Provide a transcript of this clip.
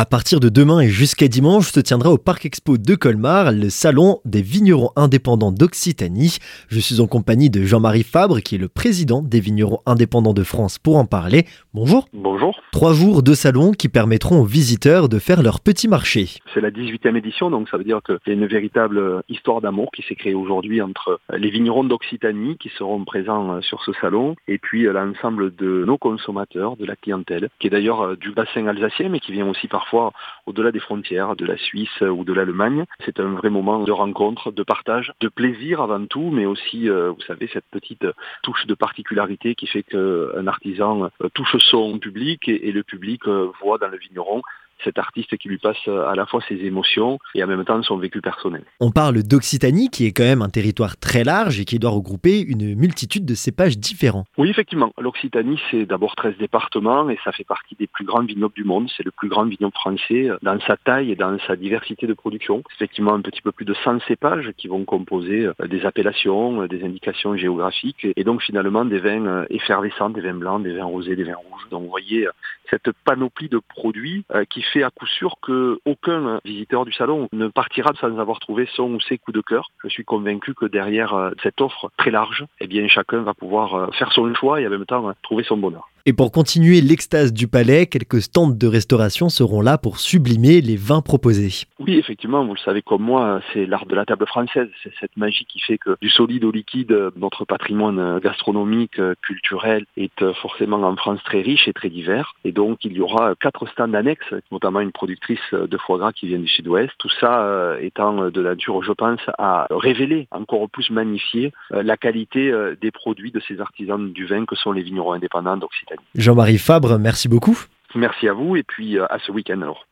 À partir de demain et jusqu'à dimanche se tiendra au Parc Expo de Colmar le salon des vignerons indépendants d'Occitanie. Je suis en compagnie de Jean-Marie Fabre qui est le président des vignerons indépendants de France pour en parler. Bonjour. Bonjour. Trois jours de salon qui permettront aux visiteurs de faire leur petit marché. C'est la 18e édition donc ça veut dire qu'il y a une véritable histoire d'amour qui s'est créée aujourd'hui entre les vignerons d'Occitanie qui seront présents sur ce salon et puis l'ensemble de nos consommateurs, de la clientèle qui est d'ailleurs du bassin alsacien mais qui vient aussi parfois au-delà des frontières, de la Suisse ou de l'Allemagne. C'est un vrai moment de rencontre, de partage, de plaisir avant tout, mais aussi, euh, vous savez, cette petite touche de particularité qui fait qu'un artisan euh, touche son public et, le public euh, voit dans le vigneron cet artiste qui lui passe à la fois ses émotions et en même temps son vécu personnel. On parle d'Occitanie, qui est quand même un territoire très large et qui doit regrouper une multitude de cépages différents. Oui, effectivement. L'Occitanie, c'est d'abord 13 départements et ça fait partie des plus grands vignobles du monde. C'est le plus grand vignoble français dans sa taille et dans sa diversité de production. Effectivement, un petit peu plus de 100 cépages qui vont composer euh, des appellations, euh, des indications géographiques et donc finalement des vins euh, effervescents, des vins blancs, des vins rosés, des vins rouges. Donc vous voyez cette panoplie de produits qui fait à coup sûr qu'aucun visiteur du salon ne partira sans avoir trouvé son ou ses coups de cœur. Je suis convaincu que derrière euh, cette offre très large, eh bien chacun va pouvoir euh, faire son choix et en même temps euh, trouver son bonheur. Et pour continuer l'extase du palais, quelques stands de restauration seront là pour sublimer les vins proposés. Oui, effectivement, vous le savez comme moi, c'est l'art de la table française. C'est cette magie qui fait que du solide au liquide, notre patrimoine gastronomique, culturel est forcément en France très riche et très divers. Et donc, il y aura quatre stands annexes, notamment une productrice de foie gras qui vient du sud-ouest. Tout ça euh, étant de nature, je pense, à révéler, encore plus magnifier euh, la qualité euh, des produits de ces artisans du vin que sont les vignerons indépendants Jean-Marie Fabre, merci beaucoup. Merci à vous et puis à ce week-end alors.